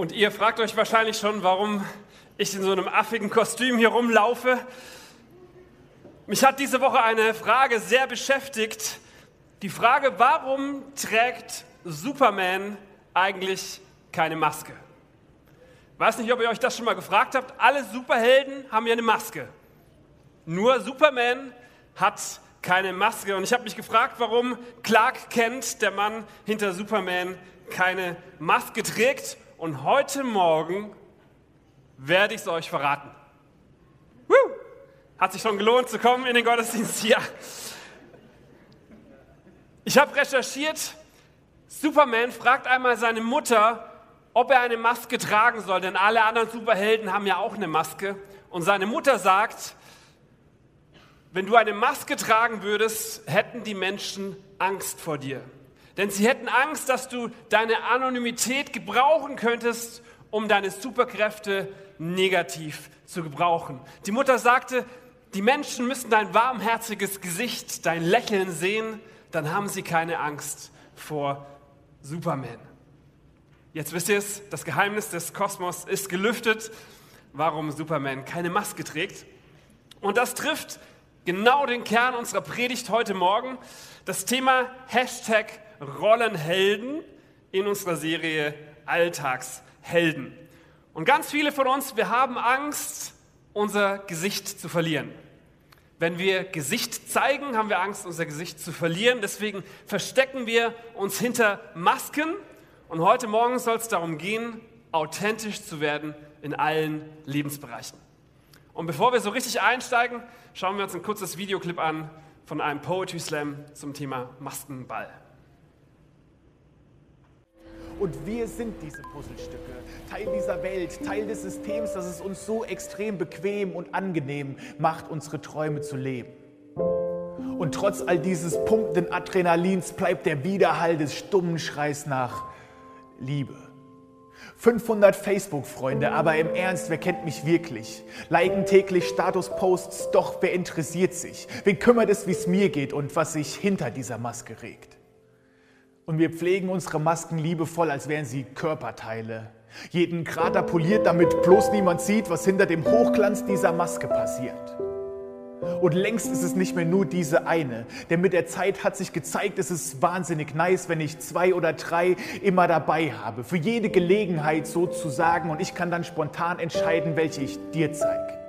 Und ihr fragt euch wahrscheinlich schon, warum ich in so einem affigen Kostüm hier rumlaufe. Mich hat diese Woche eine Frage sehr beschäftigt. Die Frage, warum trägt Superman eigentlich keine Maske? Ich weiß nicht, ob ihr euch das schon mal gefragt habt. Alle Superhelden haben ja eine Maske. Nur Superman hat keine Maske. Und ich habe mich gefragt, warum Clark Kent, der Mann hinter Superman, keine Maske trägt. Und heute Morgen werde ich es euch verraten. Woo! Hat sich schon gelohnt zu kommen in den Gottesdienst hier. Ich habe recherchiert, Superman fragt einmal seine Mutter, ob er eine Maske tragen soll, denn alle anderen Superhelden haben ja auch eine Maske. Und seine Mutter sagt, wenn du eine Maske tragen würdest, hätten die Menschen Angst vor dir. Denn sie hätten Angst, dass du deine Anonymität gebrauchen könntest, um deine Superkräfte negativ zu gebrauchen. Die Mutter sagte, die Menschen müssen dein warmherziges Gesicht, dein Lächeln sehen, dann haben sie keine Angst vor Superman. Jetzt wisst ihr es, das Geheimnis des Kosmos ist gelüftet, warum Superman keine Maske trägt. Und das trifft genau den Kern unserer Predigt heute Morgen, das Thema Hashtag Rollenhelden in unserer Serie Alltagshelden. Und ganz viele von uns, wir haben Angst, unser Gesicht zu verlieren. Wenn wir Gesicht zeigen, haben wir Angst, unser Gesicht zu verlieren. Deswegen verstecken wir uns hinter Masken. Und heute Morgen soll es darum gehen, authentisch zu werden in allen Lebensbereichen. Und bevor wir so richtig einsteigen, schauen wir uns ein kurzes Videoclip an von einem Poetry Slam zum Thema Maskenball. Und wir sind diese Puzzlestücke, Teil dieser Welt, Teil des Systems, das es uns so extrem bequem und angenehm macht, unsere Träume zu leben. Und trotz all dieses pumpenden Adrenalins bleibt der Widerhall des stummen Schreis nach Liebe. 500 Facebook-Freunde, aber im Ernst, wer kennt mich wirklich? Liken täglich Status-Posts, doch wer interessiert sich? Wen kümmert es, wie es mir geht und was sich hinter dieser Maske regt? Und wir pflegen unsere Masken liebevoll, als wären sie Körperteile. Jeden Krater poliert, damit bloß niemand sieht, was hinter dem Hochglanz dieser Maske passiert. Und längst ist es nicht mehr nur diese eine, denn mit der Zeit hat sich gezeigt, es ist wahnsinnig nice, wenn ich zwei oder drei immer dabei habe, für jede Gelegenheit sozusagen und ich kann dann spontan entscheiden, welche ich dir zeige.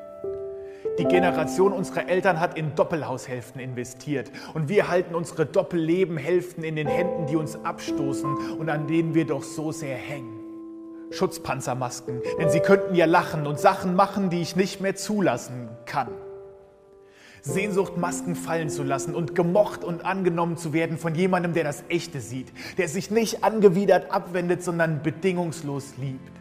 Die Generation unserer Eltern hat in Doppelhaushälften investiert und wir halten unsere Doppellebenhälften in den Händen, die uns abstoßen und an denen wir doch so sehr hängen. Schutzpanzermasken, denn sie könnten ja lachen und Sachen machen, die ich nicht mehr zulassen kann. Sehnsucht, Masken fallen zu lassen und gemocht und angenommen zu werden von jemandem, der das Echte sieht, der sich nicht angewidert abwendet, sondern bedingungslos liebt.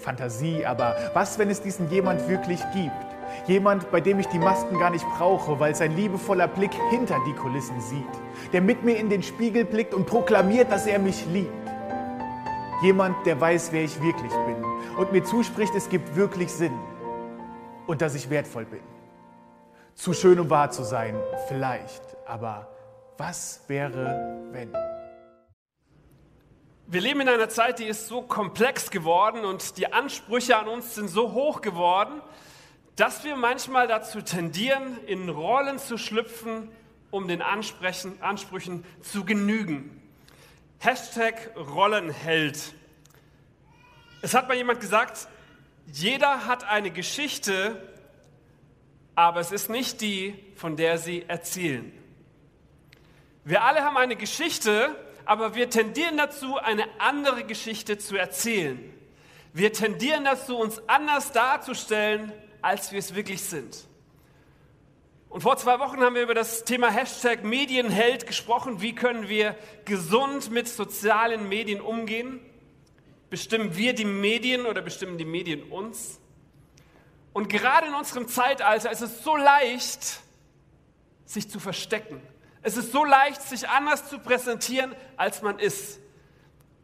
Fantasie, aber was, wenn es diesen jemand wirklich gibt? Jemand, bei dem ich die Masken gar nicht brauche, weil sein liebevoller Blick hinter die Kulissen sieht. Der mit mir in den Spiegel blickt und proklamiert, dass er mich liebt. Jemand, der weiß, wer ich wirklich bin und mir zuspricht, es gibt wirklich Sinn und dass ich wertvoll bin. Zu schön, um wahr zu sein, vielleicht, aber was wäre, wenn? Wir leben in einer Zeit, die ist so komplex geworden und die Ansprüche an uns sind so hoch geworden, dass wir manchmal dazu tendieren, in Rollen zu schlüpfen, um den Ansprüchen zu genügen. Hashtag Rollenheld. Es hat mal jemand gesagt, jeder hat eine Geschichte, aber es ist nicht die, von der sie erzählen. Wir alle haben eine Geschichte, aber wir tendieren dazu, eine andere Geschichte zu erzählen. Wir tendieren dazu, uns anders darzustellen, als wir es wirklich sind. Und vor zwei Wochen haben wir über das Thema Hashtag Medienheld gesprochen. Wie können wir gesund mit sozialen Medien umgehen? Bestimmen wir die Medien oder bestimmen die Medien uns? Und gerade in unserem Zeitalter ist es so leicht, sich zu verstecken. Es ist so leicht, sich anders zu präsentieren, als man ist.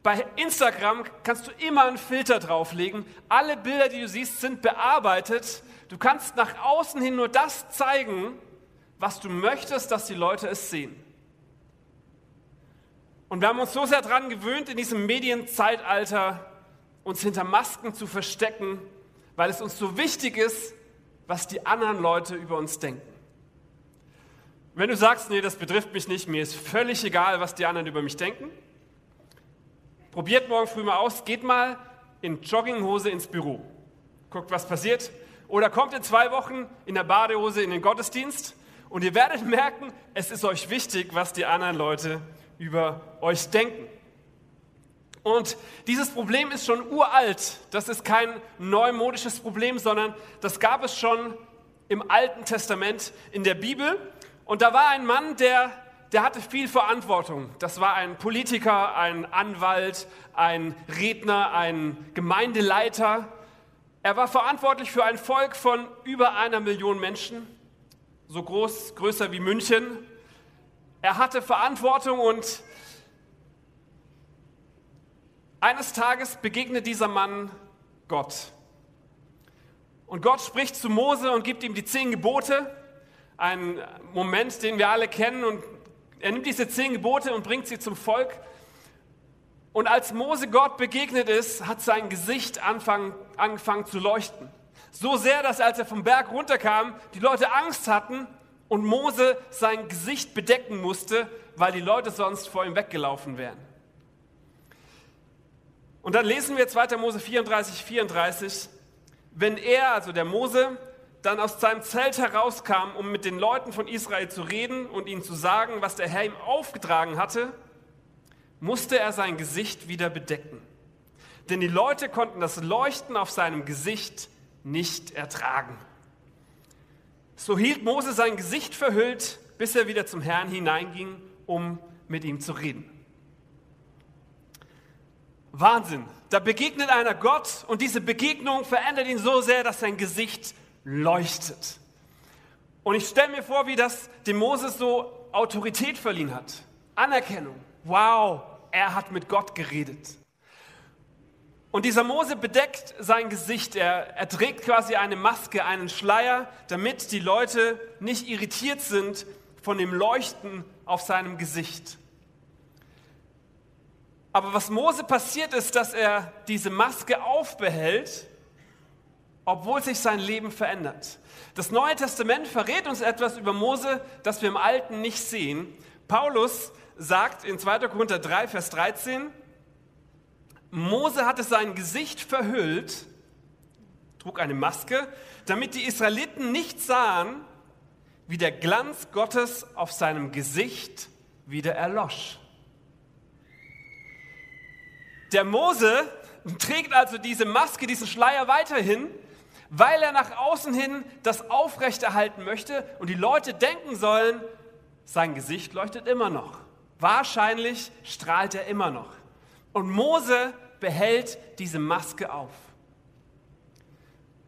Bei Instagram kannst du immer einen Filter drauflegen. Alle Bilder, die du siehst, sind bearbeitet. Du kannst nach außen hin nur das zeigen, was du möchtest, dass die Leute es sehen. Und wir haben uns so sehr daran gewöhnt in diesem Medienzeitalter, uns hinter Masken zu verstecken, weil es uns so wichtig ist, was die anderen Leute über uns denken. Wenn du sagst, nee, das betrifft mich nicht, mir ist völlig egal, was die anderen über mich denken, probiert morgen früh mal aus, geht mal in Jogginghose ins Büro, guckt, was passiert, oder kommt in zwei Wochen in der Badehose in den Gottesdienst und ihr werdet merken, es ist euch wichtig, was die anderen Leute über euch denken. Und dieses Problem ist schon uralt. Das ist kein neumodisches Problem, sondern das gab es schon im Alten Testament in der Bibel. Und da war ein Mann, der, der hatte viel Verantwortung. Das war ein Politiker, ein Anwalt, ein Redner, ein Gemeindeleiter. Er war verantwortlich für ein Volk von über einer Million Menschen, so groß, größer wie München. Er hatte Verantwortung und eines Tages begegnet dieser Mann Gott. Und Gott spricht zu Mose und gibt ihm die zehn Gebote. Ein Moment, den wir alle kennen. Und er nimmt diese zehn Gebote und bringt sie zum Volk. Und als Mose Gott begegnet ist, hat sein Gesicht anfangen, angefangen zu leuchten. So sehr, dass als er vom Berg runterkam, die Leute Angst hatten und Mose sein Gesicht bedecken musste, weil die Leute sonst vor ihm weggelaufen wären. Und dann lesen wir 2. Mose 34, 34, wenn er, also der Mose, dann aus seinem Zelt herauskam, um mit den Leuten von Israel zu reden und ihnen zu sagen, was der Herr ihm aufgetragen hatte, musste er sein Gesicht wieder bedecken. Denn die Leute konnten das Leuchten auf seinem Gesicht nicht ertragen. So hielt Mose sein Gesicht verhüllt, bis er wieder zum Herrn hineinging, um mit ihm zu reden. Wahnsinn. Da begegnet einer Gott und diese Begegnung verändert ihn so sehr, dass sein Gesicht leuchtet. Und ich stelle mir vor, wie das dem Moses so Autorität verliehen hat. Anerkennung. Wow, er hat mit Gott geredet. Und dieser Mose bedeckt sein Gesicht. Er, er trägt quasi eine Maske, einen Schleier, damit die Leute nicht irritiert sind von dem Leuchten auf seinem Gesicht. Aber was Mose passiert ist, dass er diese Maske aufbehält, obwohl sich sein Leben verändert. Das Neue Testament verrät uns etwas über Mose, das wir im Alten nicht sehen. Paulus sagt in 2. Korinther 3, Vers 13, Mose hatte sein Gesicht verhüllt, trug eine Maske, damit die Israeliten nicht sahen, wie der Glanz Gottes auf seinem Gesicht wieder erlosch. Der Mose trägt also diese Maske, diesen Schleier weiterhin, weil er nach außen hin das aufrechterhalten möchte und die Leute denken sollen, sein Gesicht leuchtet immer noch. Wahrscheinlich strahlt er immer noch. Und Mose behält diese Maske auf.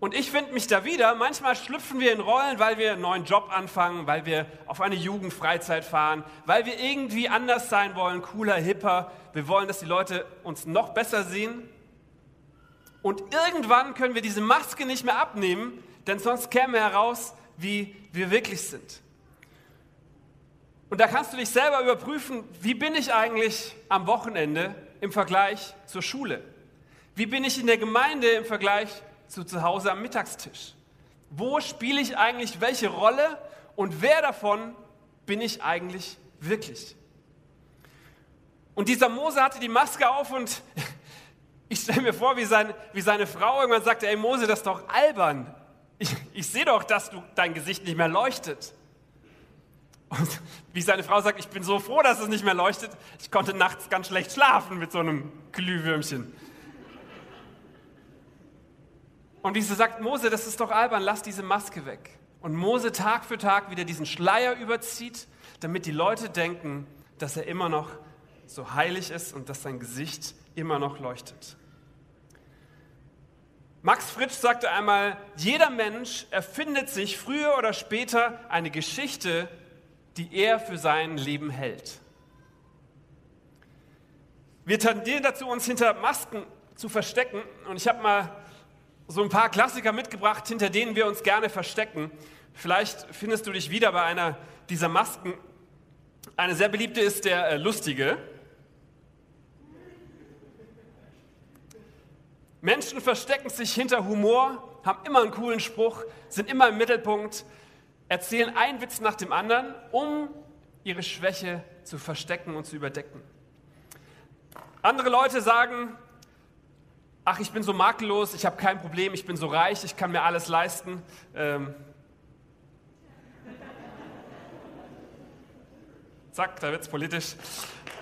Und ich finde mich da wieder, manchmal schlüpfen wir in Rollen, weil wir einen neuen Job anfangen, weil wir auf eine Jugendfreizeit fahren, weil wir irgendwie anders sein wollen, cooler, hipper. Wir wollen, dass die Leute uns noch besser sehen. Und irgendwann können wir diese Maske nicht mehr abnehmen, denn sonst käme heraus, wie wir wirklich sind. Und da kannst du dich selber überprüfen, wie bin ich eigentlich am Wochenende im Vergleich zur Schule? Wie bin ich in der Gemeinde im Vergleich zu zu Hause am Mittagstisch? Wo spiele ich eigentlich welche Rolle und wer davon bin ich eigentlich wirklich? Und dieser Mose hatte die Maske auf und ich stelle mir vor, wie, sein, wie seine Frau irgendwann sagte, ey Mose, das ist doch albern. Ich, ich sehe doch, dass du, dein Gesicht nicht mehr leuchtet. Und wie seine Frau sagt, ich bin so froh, dass es nicht mehr leuchtet. Ich konnte nachts ganz schlecht schlafen mit so einem Glühwürmchen. Und wie sie sagt, Mose, das ist doch albern, lass diese Maske weg. Und Mose Tag für Tag wieder diesen Schleier überzieht, damit die Leute denken, dass er immer noch so heilig ist und dass sein Gesicht immer noch leuchtet. Max Fritsch sagte einmal, jeder Mensch erfindet sich früher oder später eine Geschichte, die er für sein Leben hält. Wir tendieren dazu, uns hinter Masken zu verstecken. Und ich habe mal so ein paar Klassiker mitgebracht, hinter denen wir uns gerne verstecken. Vielleicht findest du dich wieder bei einer dieser Masken. Eine sehr beliebte ist der äh, Lustige. Menschen verstecken sich hinter Humor, haben immer einen coolen Spruch, sind immer im Mittelpunkt, erzählen einen Witz nach dem anderen, um ihre Schwäche zu verstecken und zu überdecken. Andere Leute sagen, ach, ich bin so makellos, ich habe kein Problem, ich bin so reich, ich kann mir alles leisten. Ähm Zack, da wird es politisch.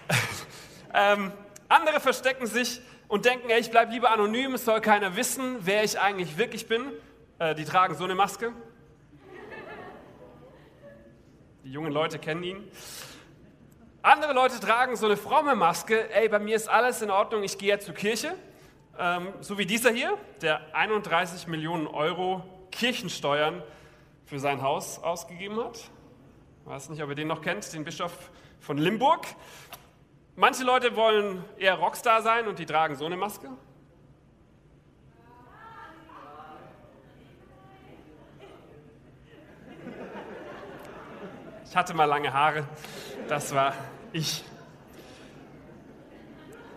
ähm, andere verstecken sich und denken, ey, ich bleibe lieber anonym, es soll keiner wissen, wer ich eigentlich wirklich bin. Äh, die tragen so eine Maske. Die jungen Leute kennen ihn. Andere Leute tragen so eine fromme Maske. Ey, bei mir ist alles in Ordnung, ich gehe jetzt zur Kirche. Ähm, so wie dieser hier, der 31 Millionen Euro Kirchensteuern für sein Haus ausgegeben hat. Ich weiß nicht, ob ihr den noch kennt, den Bischof von Limburg. Manche Leute wollen eher Rockstar sein und die tragen so eine Maske. Ich hatte mal lange Haare, das war ich.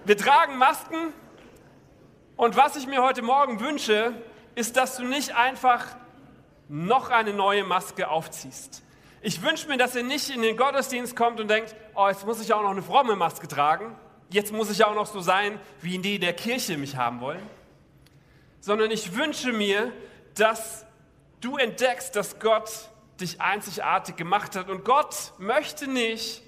Wir tragen Masken und was ich mir heute Morgen wünsche, ist, dass du nicht einfach noch eine neue Maske aufziehst. Ich wünsche mir, dass ihr nicht in den Gottesdienst kommt und denkt, oh, jetzt muss ich auch noch eine fromme Maske tragen, jetzt muss ich auch noch so sein, wie in die der Kirche mich haben wollen, sondern ich wünsche mir, dass du entdeckst, dass Gott dich einzigartig gemacht hat. Und Gott möchte nicht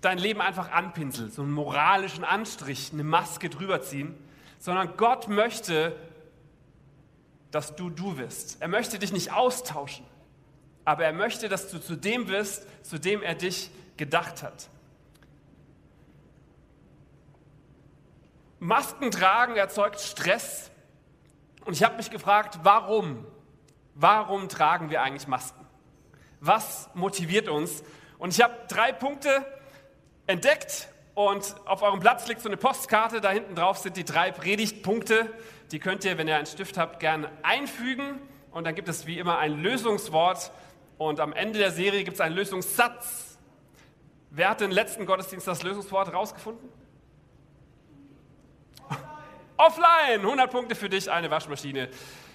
dein Leben einfach anpinseln, so einen moralischen Anstrich, eine Maske drüber ziehen, sondern Gott möchte, dass du du wirst. Er möchte dich nicht austauschen aber er möchte, dass du zu dem wirst, zu dem er dich gedacht hat. Masken tragen erzeugt Stress. Und ich habe mich gefragt, warum? Warum tragen wir eigentlich Masken? Was motiviert uns? Und ich habe drei Punkte entdeckt und auf eurem Platz liegt so eine Postkarte, da hinten drauf sind die drei Predigtpunkte. Die könnt ihr, wenn ihr einen Stift habt, gerne einfügen. Und dann gibt es wie immer ein Lösungswort, und am Ende der Serie gibt es einen Lösungssatz. Wer hat den letzten Gottesdienst das Lösungswort rausgefunden? Offline! 100 Punkte für dich, eine Waschmaschine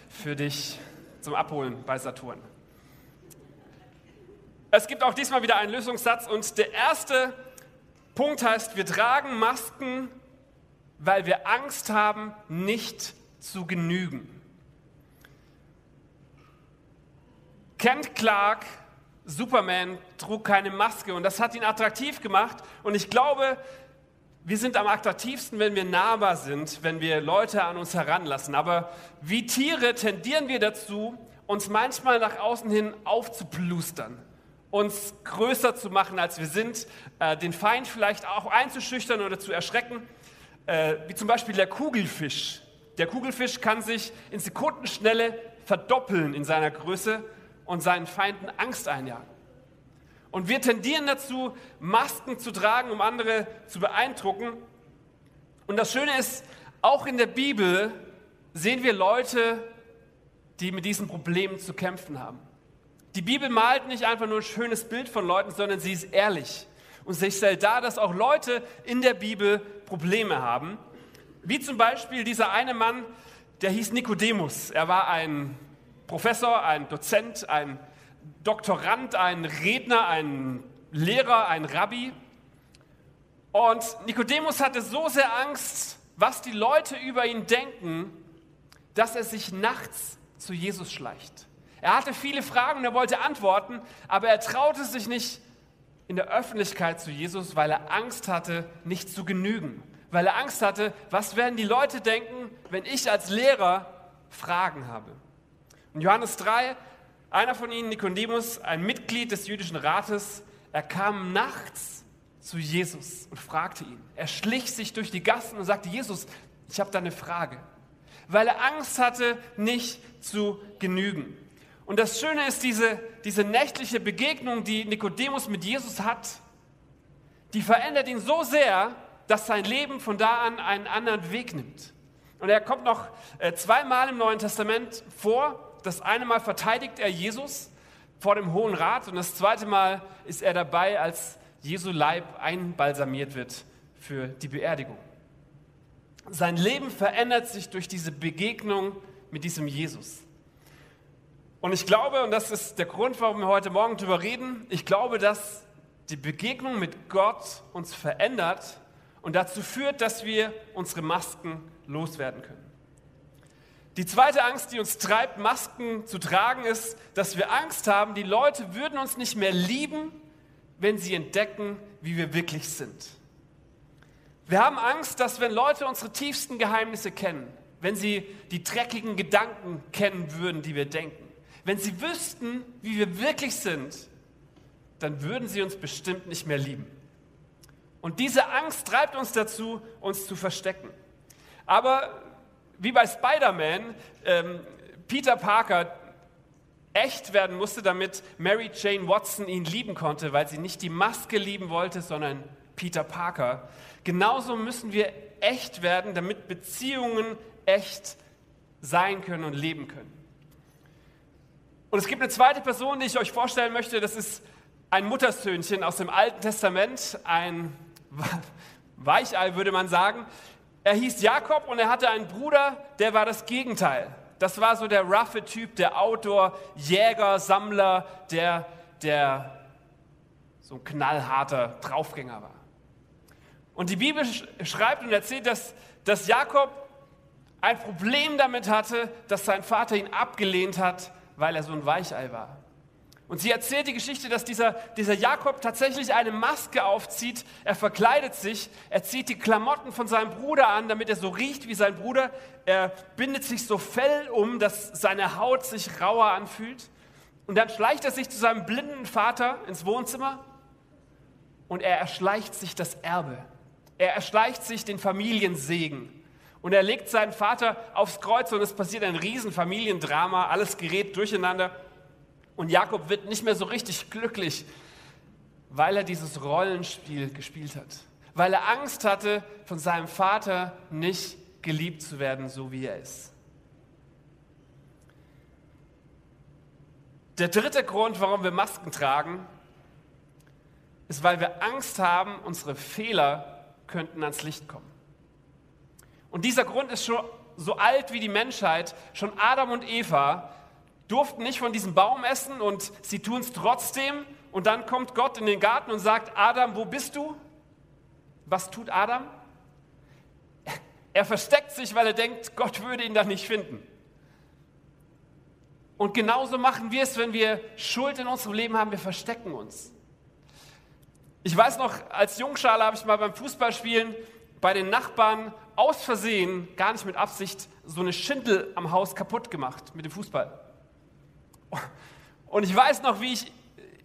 für dich zum Abholen bei Saturn. Es gibt auch diesmal wieder einen Lösungssatz und der erste Punkt heißt, wir tragen Masken, weil wir Angst haben, nicht zu genügen. Kent Clark, Superman, trug keine Maske und das hat ihn attraktiv gemacht. Und ich glaube, wir sind am attraktivsten, wenn wir nahbar sind, wenn wir Leute an uns heranlassen. Aber wie Tiere tendieren wir dazu, uns manchmal nach außen hin aufzuplustern, uns größer zu machen, als wir sind, äh, den Feind vielleicht auch einzuschüchtern oder zu erschrecken, äh, wie zum Beispiel der Kugelfisch. Der Kugelfisch kann sich in Sekundenschnelle verdoppeln in seiner Größe und seinen Feinden Angst einjagen. Und wir tendieren dazu, Masken zu tragen, um andere zu beeindrucken. Und das Schöne ist, auch in der Bibel sehen wir Leute, die mit diesen Problemen zu kämpfen haben. Die Bibel malt nicht einfach nur ein schönes Bild von Leuten, sondern sie ist ehrlich. Und sie stellt dar, dass auch Leute in der Bibel Probleme haben. Wie zum Beispiel dieser eine Mann, der hieß Nikodemus. Er war ein Professor, ein Dozent, ein Doktorand, ein Redner, ein Lehrer, ein Rabbi. Und Nikodemus hatte so sehr Angst, was die Leute über ihn denken, dass er sich nachts zu Jesus schleicht. Er hatte viele Fragen und er wollte antworten, aber er traute sich nicht in der Öffentlichkeit zu Jesus, weil er Angst hatte, nicht zu genügen. Weil er Angst hatte, was werden die Leute denken, wenn ich als Lehrer Fragen habe. In Johannes 3, einer von ihnen, Nikodemus, ein Mitglied des jüdischen Rates, er kam nachts zu Jesus und fragte ihn. Er schlich sich durch die Gassen und sagte, Jesus, ich habe da eine Frage. Weil er Angst hatte, nicht zu genügen. Und das Schöne ist, diese, diese nächtliche Begegnung, die Nikodemus mit Jesus hat, die verändert ihn so sehr, dass sein Leben von da an einen anderen Weg nimmt. Und er kommt noch äh, zweimal im Neuen Testament vor das eine Mal verteidigt er Jesus vor dem Hohen Rat und das zweite Mal ist er dabei, als Jesu Leib einbalsamiert wird für die Beerdigung. Sein Leben verändert sich durch diese Begegnung mit diesem Jesus. Und ich glaube, und das ist der Grund, warum wir heute Morgen darüber reden, ich glaube, dass die Begegnung mit Gott uns verändert und dazu führt, dass wir unsere Masken loswerden können. Die zweite Angst, die uns treibt, Masken zu tragen, ist, dass wir Angst haben, die Leute würden uns nicht mehr lieben, wenn sie entdecken, wie wir wirklich sind. Wir haben Angst, dass wenn Leute unsere tiefsten Geheimnisse kennen, wenn sie die dreckigen Gedanken kennen würden, die wir denken, wenn sie wüssten, wie wir wirklich sind, dann würden sie uns bestimmt nicht mehr lieben. Und diese Angst treibt uns dazu, uns zu verstecken. Aber wie bei Spider-Man, ähm, Peter Parker echt werden musste, damit Mary Jane Watson ihn lieben konnte, weil sie nicht die Maske lieben wollte, sondern Peter Parker. Genauso müssen wir echt werden, damit Beziehungen echt sein können und leben können. Und es gibt eine zweite Person, die ich euch vorstellen möchte. Das ist ein Muttersöhnchen aus dem Alten Testament, ein Weichei würde man sagen. Er hieß Jakob und er hatte einen Bruder, der war das Gegenteil. Das war so der roughe Typ, der Outdoor, Jäger, Sammler, der, der so ein knallharter Draufgänger war. Und die Bibel schreibt und erzählt, dass, dass Jakob ein Problem damit hatte, dass sein Vater ihn abgelehnt hat, weil er so ein Weichei war. Und sie erzählt die Geschichte, dass dieser, dieser Jakob tatsächlich eine Maske aufzieht. Er verkleidet sich, er zieht die Klamotten von seinem Bruder an, damit er so riecht wie sein Bruder. Er bindet sich so Fell um, dass seine Haut sich rauer anfühlt. Und dann schleicht er sich zu seinem blinden Vater ins Wohnzimmer und er erschleicht sich das Erbe. Er erschleicht sich den Familiensegen. Und er legt seinen Vater aufs Kreuz und es passiert ein Riesenfamiliendrama, alles gerät durcheinander. Und Jakob wird nicht mehr so richtig glücklich, weil er dieses Rollenspiel gespielt hat. Weil er Angst hatte, von seinem Vater nicht geliebt zu werden, so wie er ist. Der dritte Grund, warum wir Masken tragen, ist, weil wir Angst haben, unsere Fehler könnten ans Licht kommen. Und dieser Grund ist schon so alt wie die Menschheit. Schon Adam und Eva durften nicht von diesem Baum essen und sie tun es trotzdem. Und dann kommt Gott in den Garten und sagt, Adam, wo bist du? Was tut Adam? Er versteckt sich, weil er denkt, Gott würde ihn da nicht finden. Und genauso machen wir es, wenn wir Schuld in unserem Leben haben, wir verstecken uns. Ich weiß noch, als Jungschale habe ich mal beim Fußballspielen bei den Nachbarn aus Versehen, gar nicht mit Absicht, so eine Schindel am Haus kaputt gemacht mit dem Fußball. Und ich weiß noch, wie ich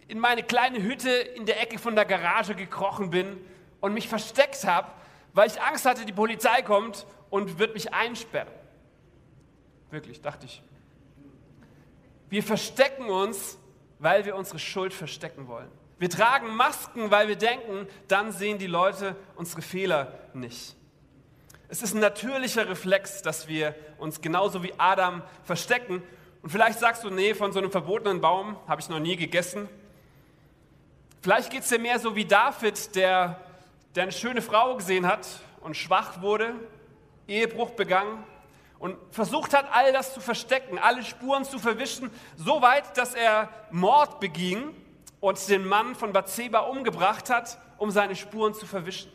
in meine kleine Hütte in der Ecke von der Garage gekrochen bin und mich versteckt habe, weil ich Angst hatte, die Polizei kommt und wird mich einsperren. Wirklich, dachte ich. Wir verstecken uns, weil wir unsere Schuld verstecken wollen. Wir tragen Masken, weil wir denken, dann sehen die Leute unsere Fehler nicht. Es ist ein natürlicher Reflex, dass wir uns genauso wie Adam verstecken und vielleicht sagst du, nee, von so einem verbotenen Baum habe ich noch nie gegessen. Vielleicht geht es dir mehr so wie David, der, der eine schöne Frau gesehen hat und schwach wurde, Ehebruch begangen und versucht hat, all das zu verstecken, alle Spuren zu verwischen, so weit, dass er Mord beging und den Mann von Bathseba umgebracht hat, um seine Spuren zu verwischen.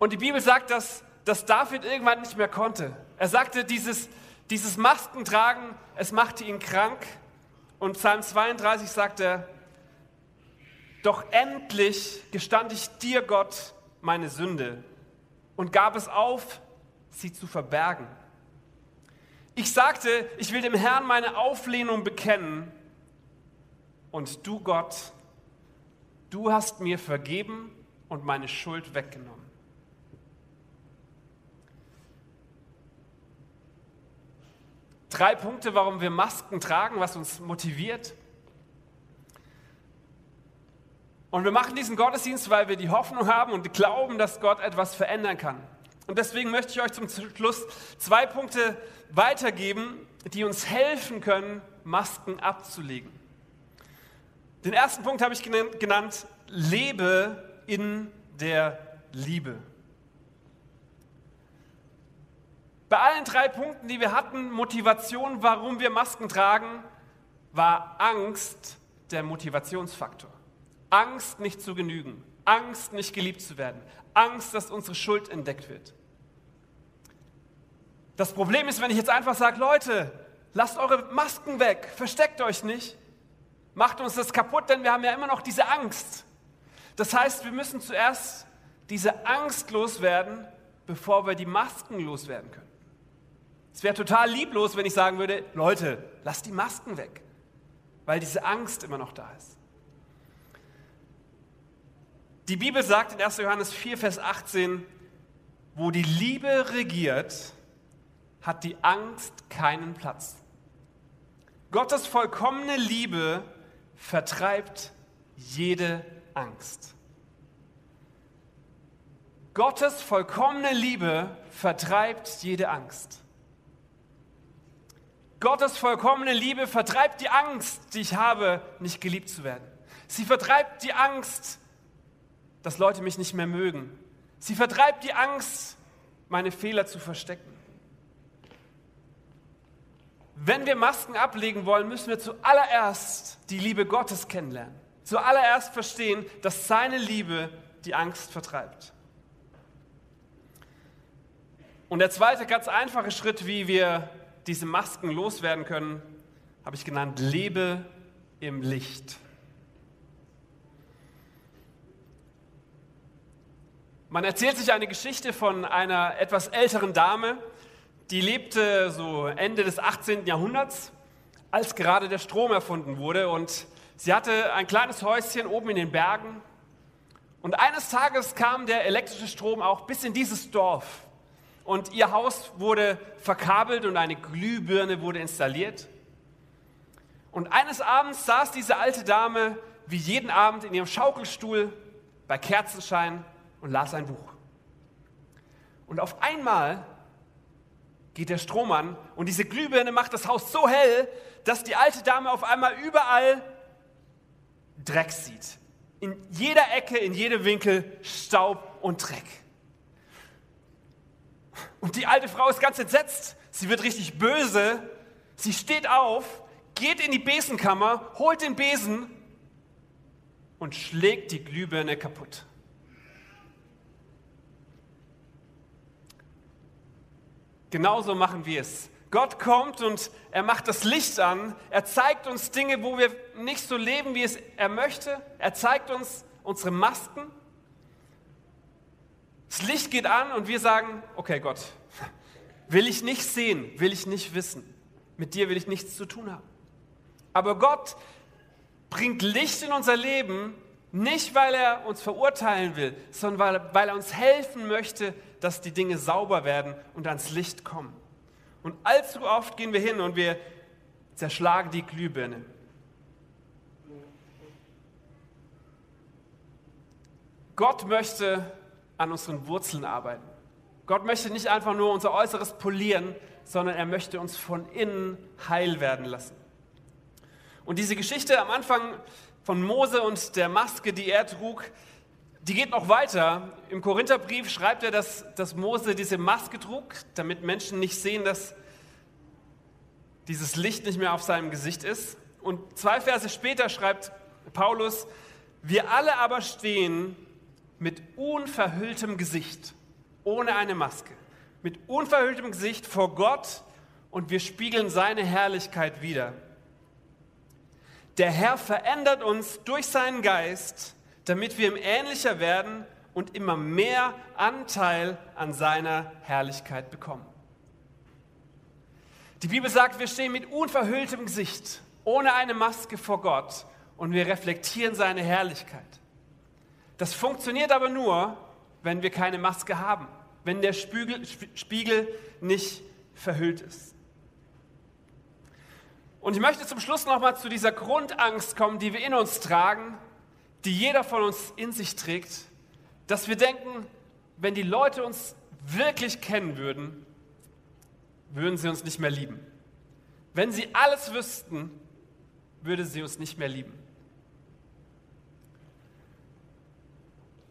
Und die Bibel sagt, dass, dass David irgendwann nicht mehr konnte. Er sagte, dieses, dieses Maskentragen, es machte ihn krank. Und Psalm 32 sagt er, doch endlich gestand ich dir, Gott, meine Sünde und gab es auf, sie zu verbergen. Ich sagte, ich will dem Herrn meine Auflehnung bekennen. Und du, Gott, du hast mir vergeben und meine Schuld weggenommen. Drei Punkte, warum wir Masken tragen, was uns motiviert. Und wir machen diesen Gottesdienst, weil wir die Hoffnung haben und glauben, dass Gott etwas verändern kann. Und deswegen möchte ich euch zum Schluss zwei Punkte weitergeben, die uns helfen können, Masken abzulegen. Den ersten Punkt habe ich genannt, lebe in der Liebe. Bei allen drei Punkten, die wir hatten, Motivation, warum wir Masken tragen, war Angst der Motivationsfaktor. Angst, nicht zu genügen. Angst, nicht geliebt zu werden. Angst, dass unsere Schuld entdeckt wird. Das Problem ist, wenn ich jetzt einfach sage, Leute, lasst eure Masken weg, versteckt euch nicht, macht uns das kaputt, denn wir haben ja immer noch diese Angst. Das heißt, wir müssen zuerst diese Angst loswerden, bevor wir die Masken loswerden können. Es wäre total lieblos, wenn ich sagen würde, Leute, lasst die Masken weg, weil diese Angst immer noch da ist. Die Bibel sagt in 1. Johannes 4, Vers 18, wo die Liebe regiert, hat die Angst keinen Platz. Gottes vollkommene Liebe vertreibt jede Angst. Gottes vollkommene Liebe vertreibt jede Angst. Gottes vollkommene Liebe vertreibt die Angst, die ich habe, nicht geliebt zu werden. Sie vertreibt die Angst, dass Leute mich nicht mehr mögen. Sie vertreibt die Angst, meine Fehler zu verstecken. Wenn wir Masken ablegen wollen, müssen wir zuallererst die Liebe Gottes kennenlernen. Zuallererst verstehen, dass seine Liebe die Angst vertreibt. Und der zweite ganz einfache Schritt, wie wir diese Masken loswerden können, habe ich genannt, lebe im Licht. Man erzählt sich eine Geschichte von einer etwas älteren Dame, die lebte so Ende des 18. Jahrhunderts, als gerade der Strom erfunden wurde. Und sie hatte ein kleines Häuschen oben in den Bergen. Und eines Tages kam der elektrische Strom auch bis in dieses Dorf. Und ihr Haus wurde verkabelt und eine Glühbirne wurde installiert. Und eines Abends saß diese alte Dame wie jeden Abend in ihrem Schaukelstuhl bei Kerzenschein und las ein Buch. Und auf einmal geht der Strom an und diese Glühbirne macht das Haus so hell, dass die alte Dame auf einmal überall Dreck sieht. In jeder Ecke, in jedem Winkel Staub und Dreck. Und die alte Frau ist ganz entsetzt. Sie wird richtig böse. Sie steht auf, geht in die Besenkammer, holt den Besen und schlägt die Glühbirne kaputt. Genauso machen wir es. Gott kommt und er macht das Licht an. Er zeigt uns Dinge, wo wir nicht so leben, wie es er möchte. Er zeigt uns unsere Masken. Das Licht geht an und wir sagen, okay Gott, will ich nicht sehen, will ich nicht wissen. Mit dir will ich nichts zu tun haben. Aber Gott bringt Licht in unser Leben, nicht weil er uns verurteilen will, sondern weil, weil er uns helfen möchte, dass die Dinge sauber werden und ans Licht kommen. Und allzu oft gehen wir hin und wir zerschlagen die Glühbirne. Gott möchte an unseren Wurzeln arbeiten. Gott möchte nicht einfach nur unser Äußeres polieren, sondern er möchte uns von innen heil werden lassen. Und diese Geschichte am Anfang von Mose und der Maske, die er trug, die geht noch weiter. Im Korintherbrief schreibt er, dass, dass Mose diese Maske trug, damit Menschen nicht sehen, dass dieses Licht nicht mehr auf seinem Gesicht ist. Und zwei Verse später schreibt Paulus, wir alle aber stehen mit unverhülltem Gesicht, ohne eine Maske, mit unverhülltem Gesicht vor Gott und wir spiegeln seine Herrlichkeit wider. Der Herr verändert uns durch seinen Geist, damit wir ihm ähnlicher werden und immer mehr Anteil an seiner Herrlichkeit bekommen. Die Bibel sagt, wir stehen mit unverhülltem Gesicht, ohne eine Maske vor Gott und wir reflektieren seine Herrlichkeit. Das funktioniert aber nur, wenn wir keine Maske haben, wenn der Spiegel, Spiegel nicht verhüllt ist. Und ich möchte zum Schluss nochmal zu dieser Grundangst kommen, die wir in uns tragen, die jeder von uns in sich trägt, dass wir denken, wenn die Leute uns wirklich kennen würden, würden sie uns nicht mehr lieben. Wenn sie alles wüssten, würde sie uns nicht mehr lieben.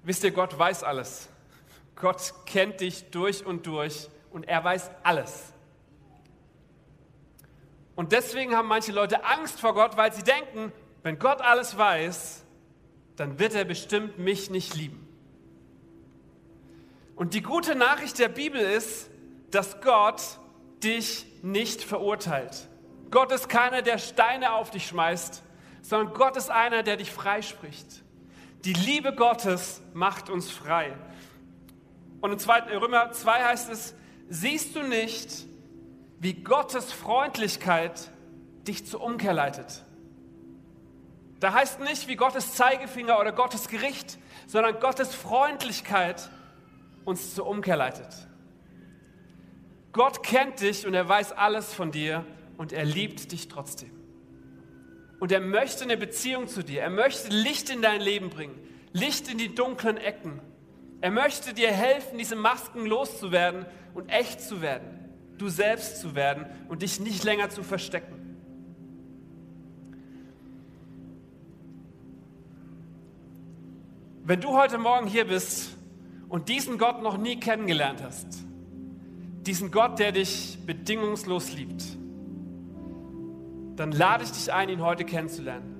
Wisst ihr, Gott weiß alles. Gott kennt dich durch und durch und er weiß alles. Und deswegen haben manche Leute Angst vor Gott, weil sie denken, wenn Gott alles weiß, dann wird er bestimmt mich nicht lieben. Und die gute Nachricht der Bibel ist, dass Gott dich nicht verurteilt. Gott ist keiner, der Steine auf dich schmeißt, sondern Gott ist einer, der dich freispricht. Die Liebe Gottes macht uns frei. Und in 2. Römer 2 heißt es, siehst du nicht, wie Gottes Freundlichkeit dich zur Umkehr leitet? Da heißt nicht wie Gottes Zeigefinger oder Gottes Gericht, sondern Gottes Freundlichkeit uns zur Umkehr leitet. Gott kennt dich und er weiß alles von dir und er liebt dich trotzdem. Und er möchte eine Beziehung zu dir. Er möchte Licht in dein Leben bringen, Licht in die dunklen Ecken. Er möchte dir helfen, diese Masken loszuwerden und echt zu werden, du selbst zu werden und dich nicht länger zu verstecken. Wenn du heute Morgen hier bist und diesen Gott noch nie kennengelernt hast, diesen Gott, der dich bedingungslos liebt, dann lade ich dich ein, ihn heute kennenzulernen.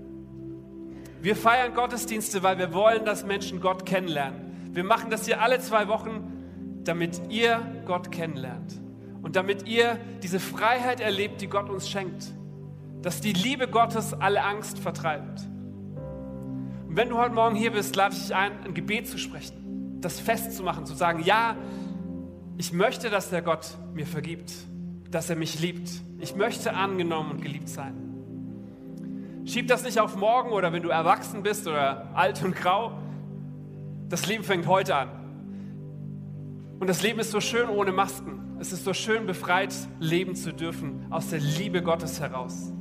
Wir feiern Gottesdienste, weil wir wollen, dass Menschen Gott kennenlernen. Wir machen das hier alle zwei Wochen, damit ihr Gott kennenlernt und damit ihr diese Freiheit erlebt, die Gott uns schenkt, dass die Liebe Gottes alle Angst vertreibt. Und wenn du heute Morgen hier bist, lade ich dich ein, ein Gebet zu sprechen, das festzumachen, zu sagen, ja, ich möchte, dass der Gott mir vergibt, dass er mich liebt. Ich möchte angenommen und geliebt sein. Schieb das nicht auf morgen oder wenn du erwachsen bist oder alt und grau. Das Leben fängt heute an. Und das Leben ist so schön ohne Masken. Es ist so schön befreit leben zu dürfen aus der Liebe Gottes heraus.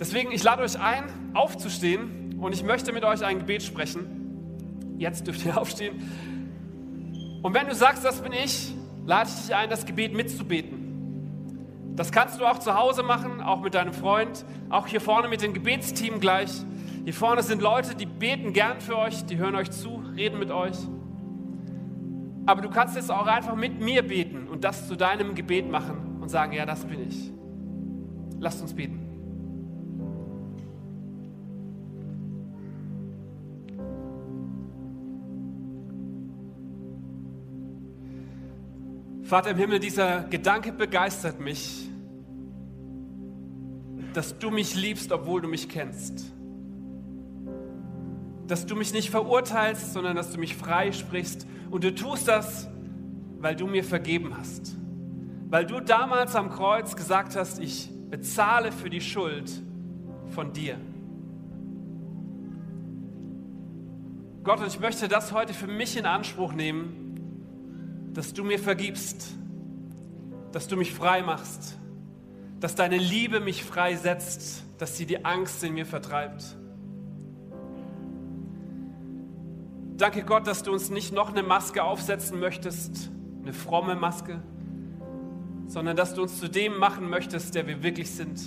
Deswegen, ich lade euch ein, aufzustehen und ich möchte mit euch ein Gebet sprechen. Jetzt dürft ihr aufstehen. Und wenn du sagst, das bin ich, lade ich dich ein, das Gebet mitzubeten. Das kannst du auch zu Hause machen, auch mit deinem Freund, auch hier vorne mit dem Gebetsteam gleich. Hier vorne sind Leute, die beten gern für euch, die hören euch zu, reden mit euch. Aber du kannst jetzt auch einfach mit mir beten und das zu deinem Gebet machen und sagen, ja, das bin ich. Lasst uns beten. Vater im Himmel, dieser Gedanke begeistert mich, dass du mich liebst, obwohl du mich kennst. Dass du mich nicht verurteilst, sondern dass du mich freisprichst. Und du tust das, weil du mir vergeben hast. Weil du damals am Kreuz gesagt hast, ich bezahle für die Schuld von dir. Gott, und ich möchte das heute für mich in Anspruch nehmen, dass du mir vergibst, dass du mich frei machst, dass deine Liebe mich freisetzt, dass sie die Angst in mir vertreibt. Danke Gott, dass du uns nicht noch eine Maske aufsetzen möchtest, eine fromme Maske, sondern dass du uns zu dem machen möchtest, der wir wirklich sind.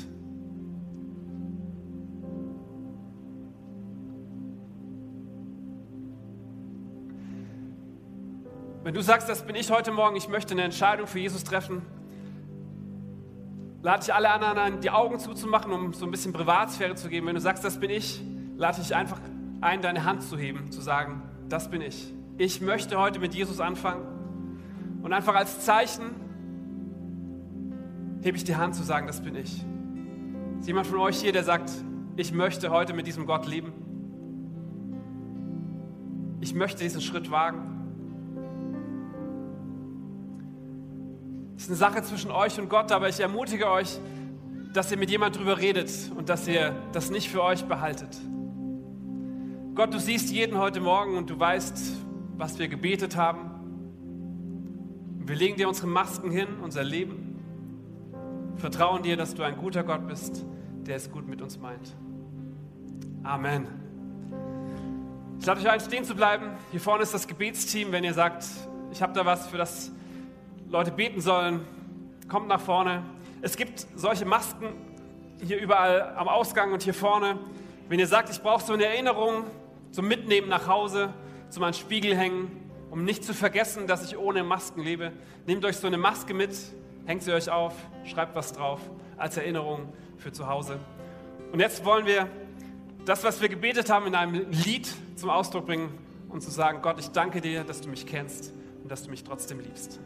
Wenn du sagst, das bin ich heute Morgen, ich möchte eine Entscheidung für Jesus treffen, lade ich alle anderen ein, die Augen zuzumachen, um so ein bisschen Privatsphäre zu geben. Wenn du sagst, das bin ich, lade ich einfach ein, deine Hand zu heben, zu sagen, das bin ich. Ich möchte heute mit Jesus anfangen. Und einfach als Zeichen hebe ich die Hand zu sagen, das bin ich. Ist jemand von euch hier, der sagt, ich möchte heute mit diesem Gott leben? Ich möchte diesen Schritt wagen. Es ist eine Sache zwischen euch und Gott, aber ich ermutige euch, dass ihr mit jemand drüber redet und dass ihr das nicht für euch behaltet. Gott, du siehst jeden heute Morgen und du weißt, was wir gebetet haben. Wir legen dir unsere Masken hin, unser Leben. Vertrauen dir, dass du ein guter Gott bist, der es gut mit uns meint. Amen. Ich lade euch ein, stehen zu bleiben. Hier vorne ist das Gebetsteam. Wenn ihr sagt, ich habe da was, für das Leute beten sollen, kommt nach vorne. Es gibt solche Masken hier überall am Ausgang und hier vorne. Wenn ihr sagt, ich brauche so eine Erinnerung zum Mitnehmen nach Hause, zum an Spiegel hängen, um nicht zu vergessen, dass ich ohne Masken lebe. Nehmt euch so eine Maske mit, hängt sie euch auf, schreibt was drauf als Erinnerung für zu Hause. Und jetzt wollen wir das, was wir gebetet haben, in einem Lied zum Ausdruck bringen und zu sagen, Gott, ich danke dir, dass du mich kennst und dass du mich trotzdem liebst.